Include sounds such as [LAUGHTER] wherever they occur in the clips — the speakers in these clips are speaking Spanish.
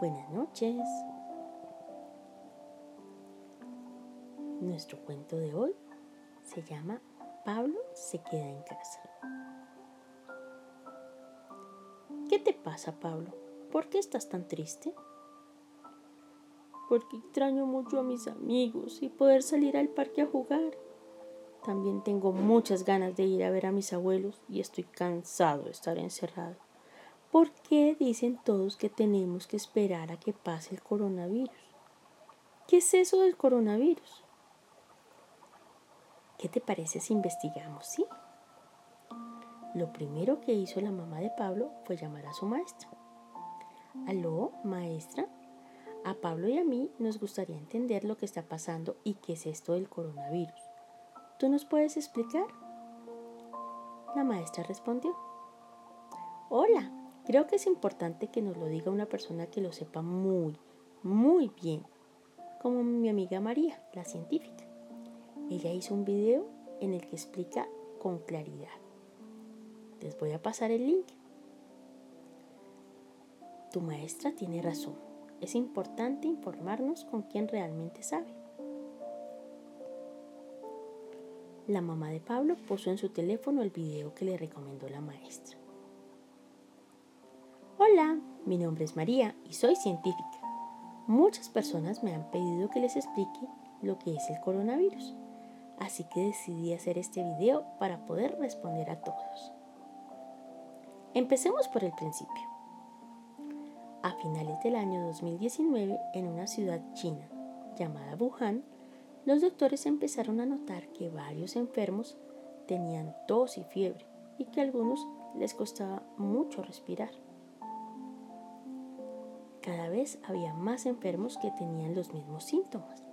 Buenas noches. Nuestro cuento de hoy se llama Pablo se queda en casa. ¿Qué te pasa, Pablo? ¿Por qué estás tan triste? Porque extraño mucho a mis amigos y poder salir al parque a jugar. También tengo muchas ganas de ir a ver a mis abuelos y estoy cansado de estar encerrado. ¿Por qué dicen todos que tenemos que esperar a que pase el coronavirus? ¿Qué es eso del coronavirus? ¿Qué te parece si investigamos, sí? Lo primero que hizo la mamá de Pablo fue llamar a su maestra. Aló, maestra. A Pablo y a mí nos gustaría entender lo que está pasando y qué es esto del coronavirus. ¿Tú nos puedes explicar? La maestra respondió. Hola, creo que es importante que nos lo diga una persona que lo sepa muy, muy bien, como mi amiga María, la científica. Ella hizo un video en el que explica con claridad. Les voy a pasar el link. Tu maestra tiene razón. Es importante informarnos con quien realmente sabe. La mamá de Pablo puso en su teléfono el video que le recomendó la maestra. Hola, mi nombre es María y soy científica. Muchas personas me han pedido que les explique lo que es el coronavirus así que decidí hacer este video para poder responder a todos. Empecemos por el principio. A finales del año 2019, en una ciudad china llamada Wuhan, los doctores empezaron a notar que varios enfermos tenían tos y fiebre y que a algunos les costaba mucho respirar. Cada vez había más enfermos que tenían los mismos síntomas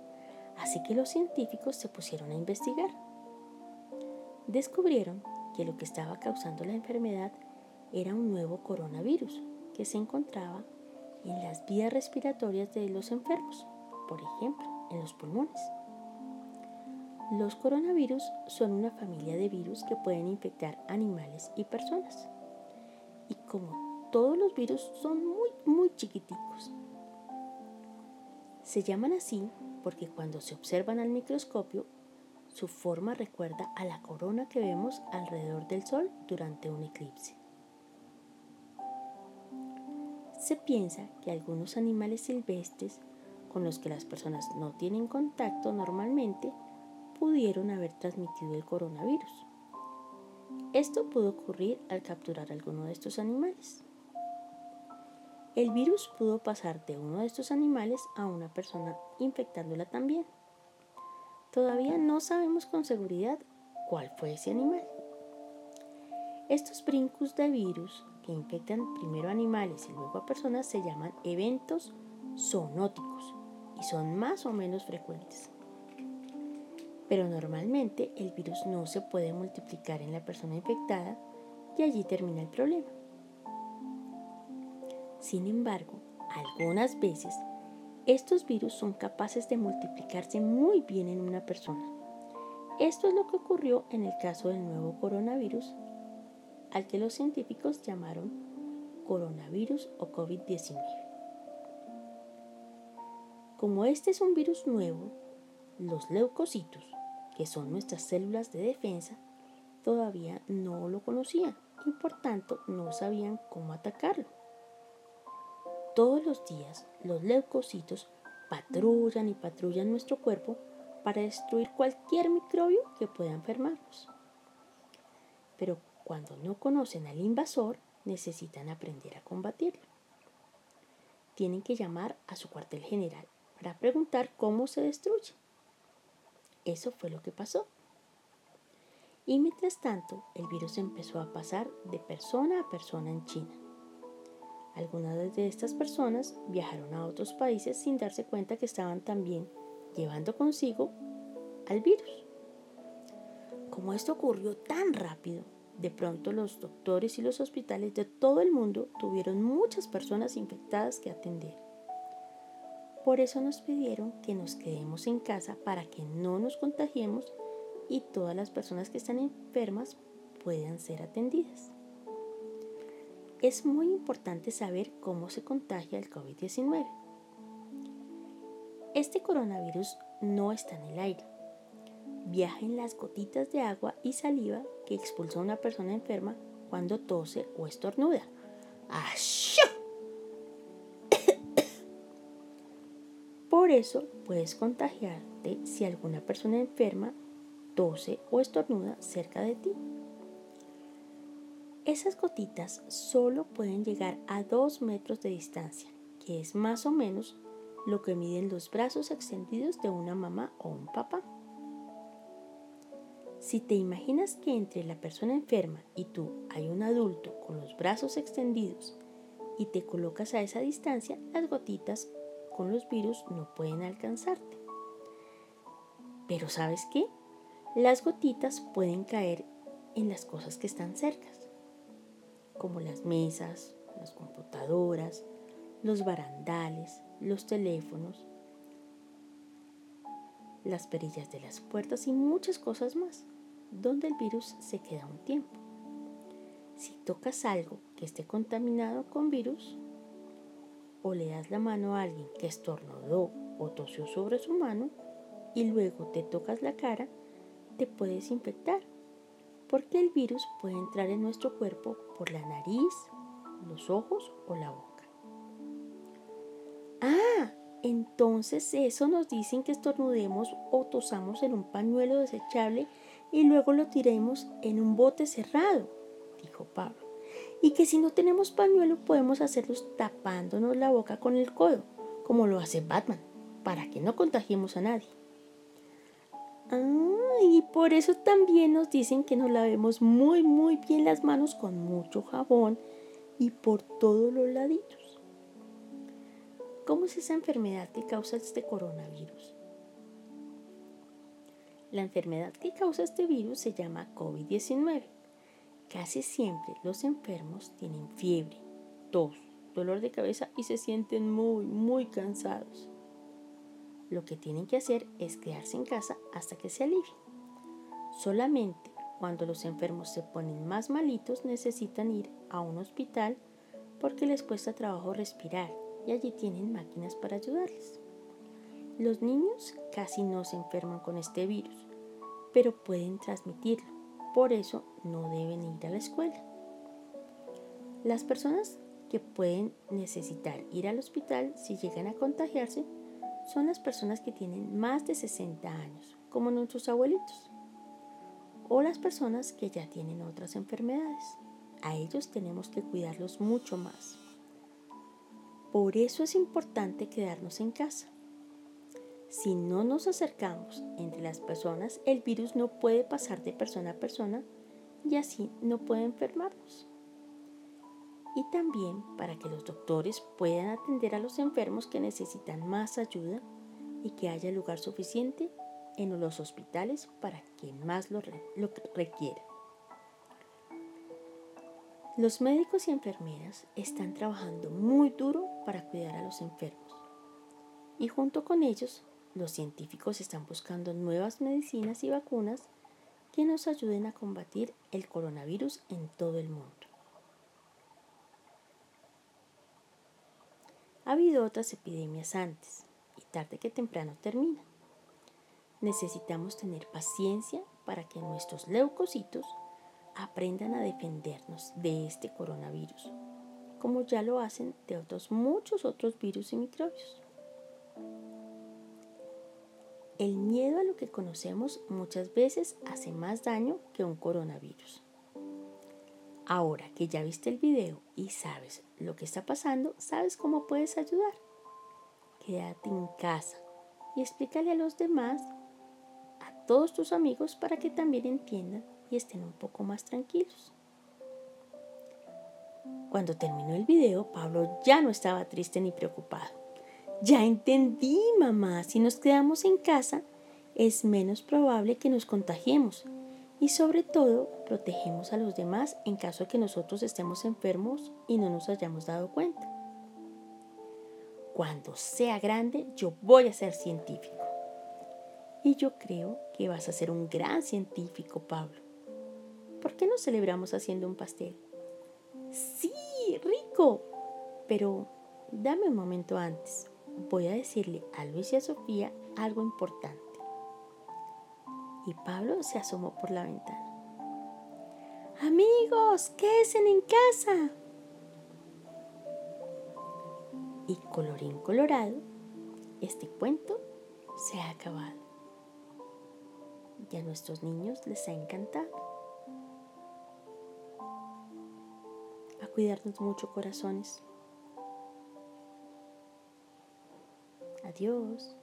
Así que los científicos se pusieron a investigar. Descubrieron que lo que estaba causando la enfermedad era un nuevo coronavirus que se encontraba en las vías respiratorias de los enfermos, por ejemplo, en los pulmones. Los coronavirus son una familia de virus que pueden infectar animales y personas. Y como todos los virus son muy, muy chiquiticos, se llaman así porque cuando se observan al microscopio, su forma recuerda a la corona que vemos alrededor del Sol durante un eclipse. Se piensa que algunos animales silvestres con los que las personas no tienen contacto normalmente pudieron haber transmitido el coronavirus. Esto pudo ocurrir al capturar alguno de estos animales. El virus pudo pasar de uno de estos animales a una persona infectándola también. Todavía no sabemos con seguridad cuál fue ese animal. Estos brincos de virus que infectan primero animales y luego a personas se llaman eventos zoonóticos y son más o menos frecuentes. Pero normalmente el virus no se puede multiplicar en la persona infectada y allí termina el problema. Sin embargo, algunas veces estos virus son capaces de multiplicarse muy bien en una persona. Esto es lo que ocurrió en el caso del nuevo coronavirus, al que los científicos llamaron coronavirus o COVID-19. Como este es un virus nuevo, los leucocitos, que son nuestras células de defensa, todavía no lo conocían y por tanto no sabían cómo atacarlo. Todos los días los leucocitos patrullan y patrullan nuestro cuerpo para destruir cualquier microbio que pueda enfermarnos. Pero cuando no conocen al invasor, necesitan aprender a combatirlo. Tienen que llamar a su cuartel general para preguntar cómo se destruye. Eso fue lo que pasó. Y mientras tanto, el virus empezó a pasar de persona a persona en China. Algunas de estas personas viajaron a otros países sin darse cuenta que estaban también llevando consigo al virus. Como esto ocurrió tan rápido, de pronto los doctores y los hospitales de todo el mundo tuvieron muchas personas infectadas que atender. Por eso nos pidieron que nos quedemos en casa para que no nos contagiemos y todas las personas que están enfermas puedan ser atendidas. Es muy importante saber cómo se contagia el COVID-19. Este coronavirus no está en el aire. Viaja en las gotitas de agua y saliva que expulsa una persona enferma cuando tose o estornuda. [COUGHS] Por eso puedes contagiarte si alguna persona enferma tose o estornuda cerca de ti. Esas gotitas solo pueden llegar a 2 metros de distancia, que es más o menos lo que miden los brazos extendidos de una mamá o un papá. Si te imaginas que entre la persona enferma y tú hay un adulto con los brazos extendidos y te colocas a esa distancia, las gotitas con los virus no pueden alcanzarte. Pero ¿sabes qué? Las gotitas pueden caer en las cosas que están cercas, como las mesas, las computadoras, los barandales, los teléfonos, las perillas de las puertas y muchas cosas más, donde el virus se queda un tiempo. Si tocas algo que esté contaminado con virus, o le das la mano a alguien que estornudó o tosió sobre su mano, y luego te tocas la cara, te puedes infectar, porque el virus puede entrar en nuestro cuerpo por la nariz, los ojos o la boca. Ah, entonces eso nos dicen que estornudemos o tosamos en un pañuelo desechable y luego lo tiremos en un bote cerrado, dijo Pablo. Y que si no tenemos pañuelo podemos hacerlos tapándonos la boca con el codo, como lo hace Batman, para que no contagiemos a nadie. Ah, y por eso también nos dicen que nos lavemos muy, muy bien las manos con mucho jabón y por todos los laditos. ¿Cómo es esa enfermedad que causa este coronavirus? La enfermedad que causa este virus se llama COVID-19. Casi siempre los enfermos tienen fiebre, tos, dolor de cabeza y se sienten muy, muy cansados lo que tienen que hacer es quedarse en casa hasta que se alivien. Solamente cuando los enfermos se ponen más malitos necesitan ir a un hospital porque les cuesta trabajo respirar y allí tienen máquinas para ayudarles. Los niños casi no se enferman con este virus, pero pueden transmitirlo, por eso no deben ir a la escuela. Las personas que pueden necesitar ir al hospital si llegan a contagiarse son las personas que tienen más de 60 años, como nuestros abuelitos, o las personas que ya tienen otras enfermedades. A ellos tenemos que cuidarlos mucho más. Por eso es importante quedarnos en casa. Si no nos acercamos entre las personas, el virus no puede pasar de persona a persona y así no puede enfermarnos y también para que los doctores puedan atender a los enfermos que necesitan más ayuda y que haya lugar suficiente en los hospitales para quien más lo, requiera. Los médicos y enfermeras están trabajando muy duro para cuidar a los enfermos y junto con ellos los científicos están buscando nuevas medicinas y vacunas que nos ayuden a combatir el coronavirus en todo el mundo. Ha habido otras epidemias antes y tarde que temprano termina. Necesitamos tener paciencia para que nuestros leucocitos aprendan a defendernos de este coronavirus, como ya lo hacen de otros muchos otros virus y microbios. El miedo a lo que conocemos muchas veces hace más daño que un coronavirus. Ahora que ya viste el video y sabes lo que está pasando, sabes cómo puedes ayudar. Quédate en casa y explícale a los demás, a todos tus amigos, para que también entiendan y estén un poco más tranquilos. Cuando terminó el video, Pablo ya no estaba triste ni preocupado. Ya entendí, mamá, si nos quedamos en casa, es menos probable que nos contagiemos y sobre todo protegemos a los demás en caso de que nosotros estemos enfermos y no nos hayamos dado cuenta. Cuando sea grande yo voy a ser científico. Y yo creo que vas a ser un gran científico, Pablo. ¿Por qué no celebramos haciendo un pastel? Sí, ¡Sí, rico! Pero dame un momento antes. Voy a decirle a Luis y a Sofía algo importante. Y Pablo se asomó por la ventana. Amigos, quédense en casa. Y colorín colorado, este cuento se ha acabado. Y a nuestros niños les ha encantado. A cuidarnos mucho, corazones. Adiós.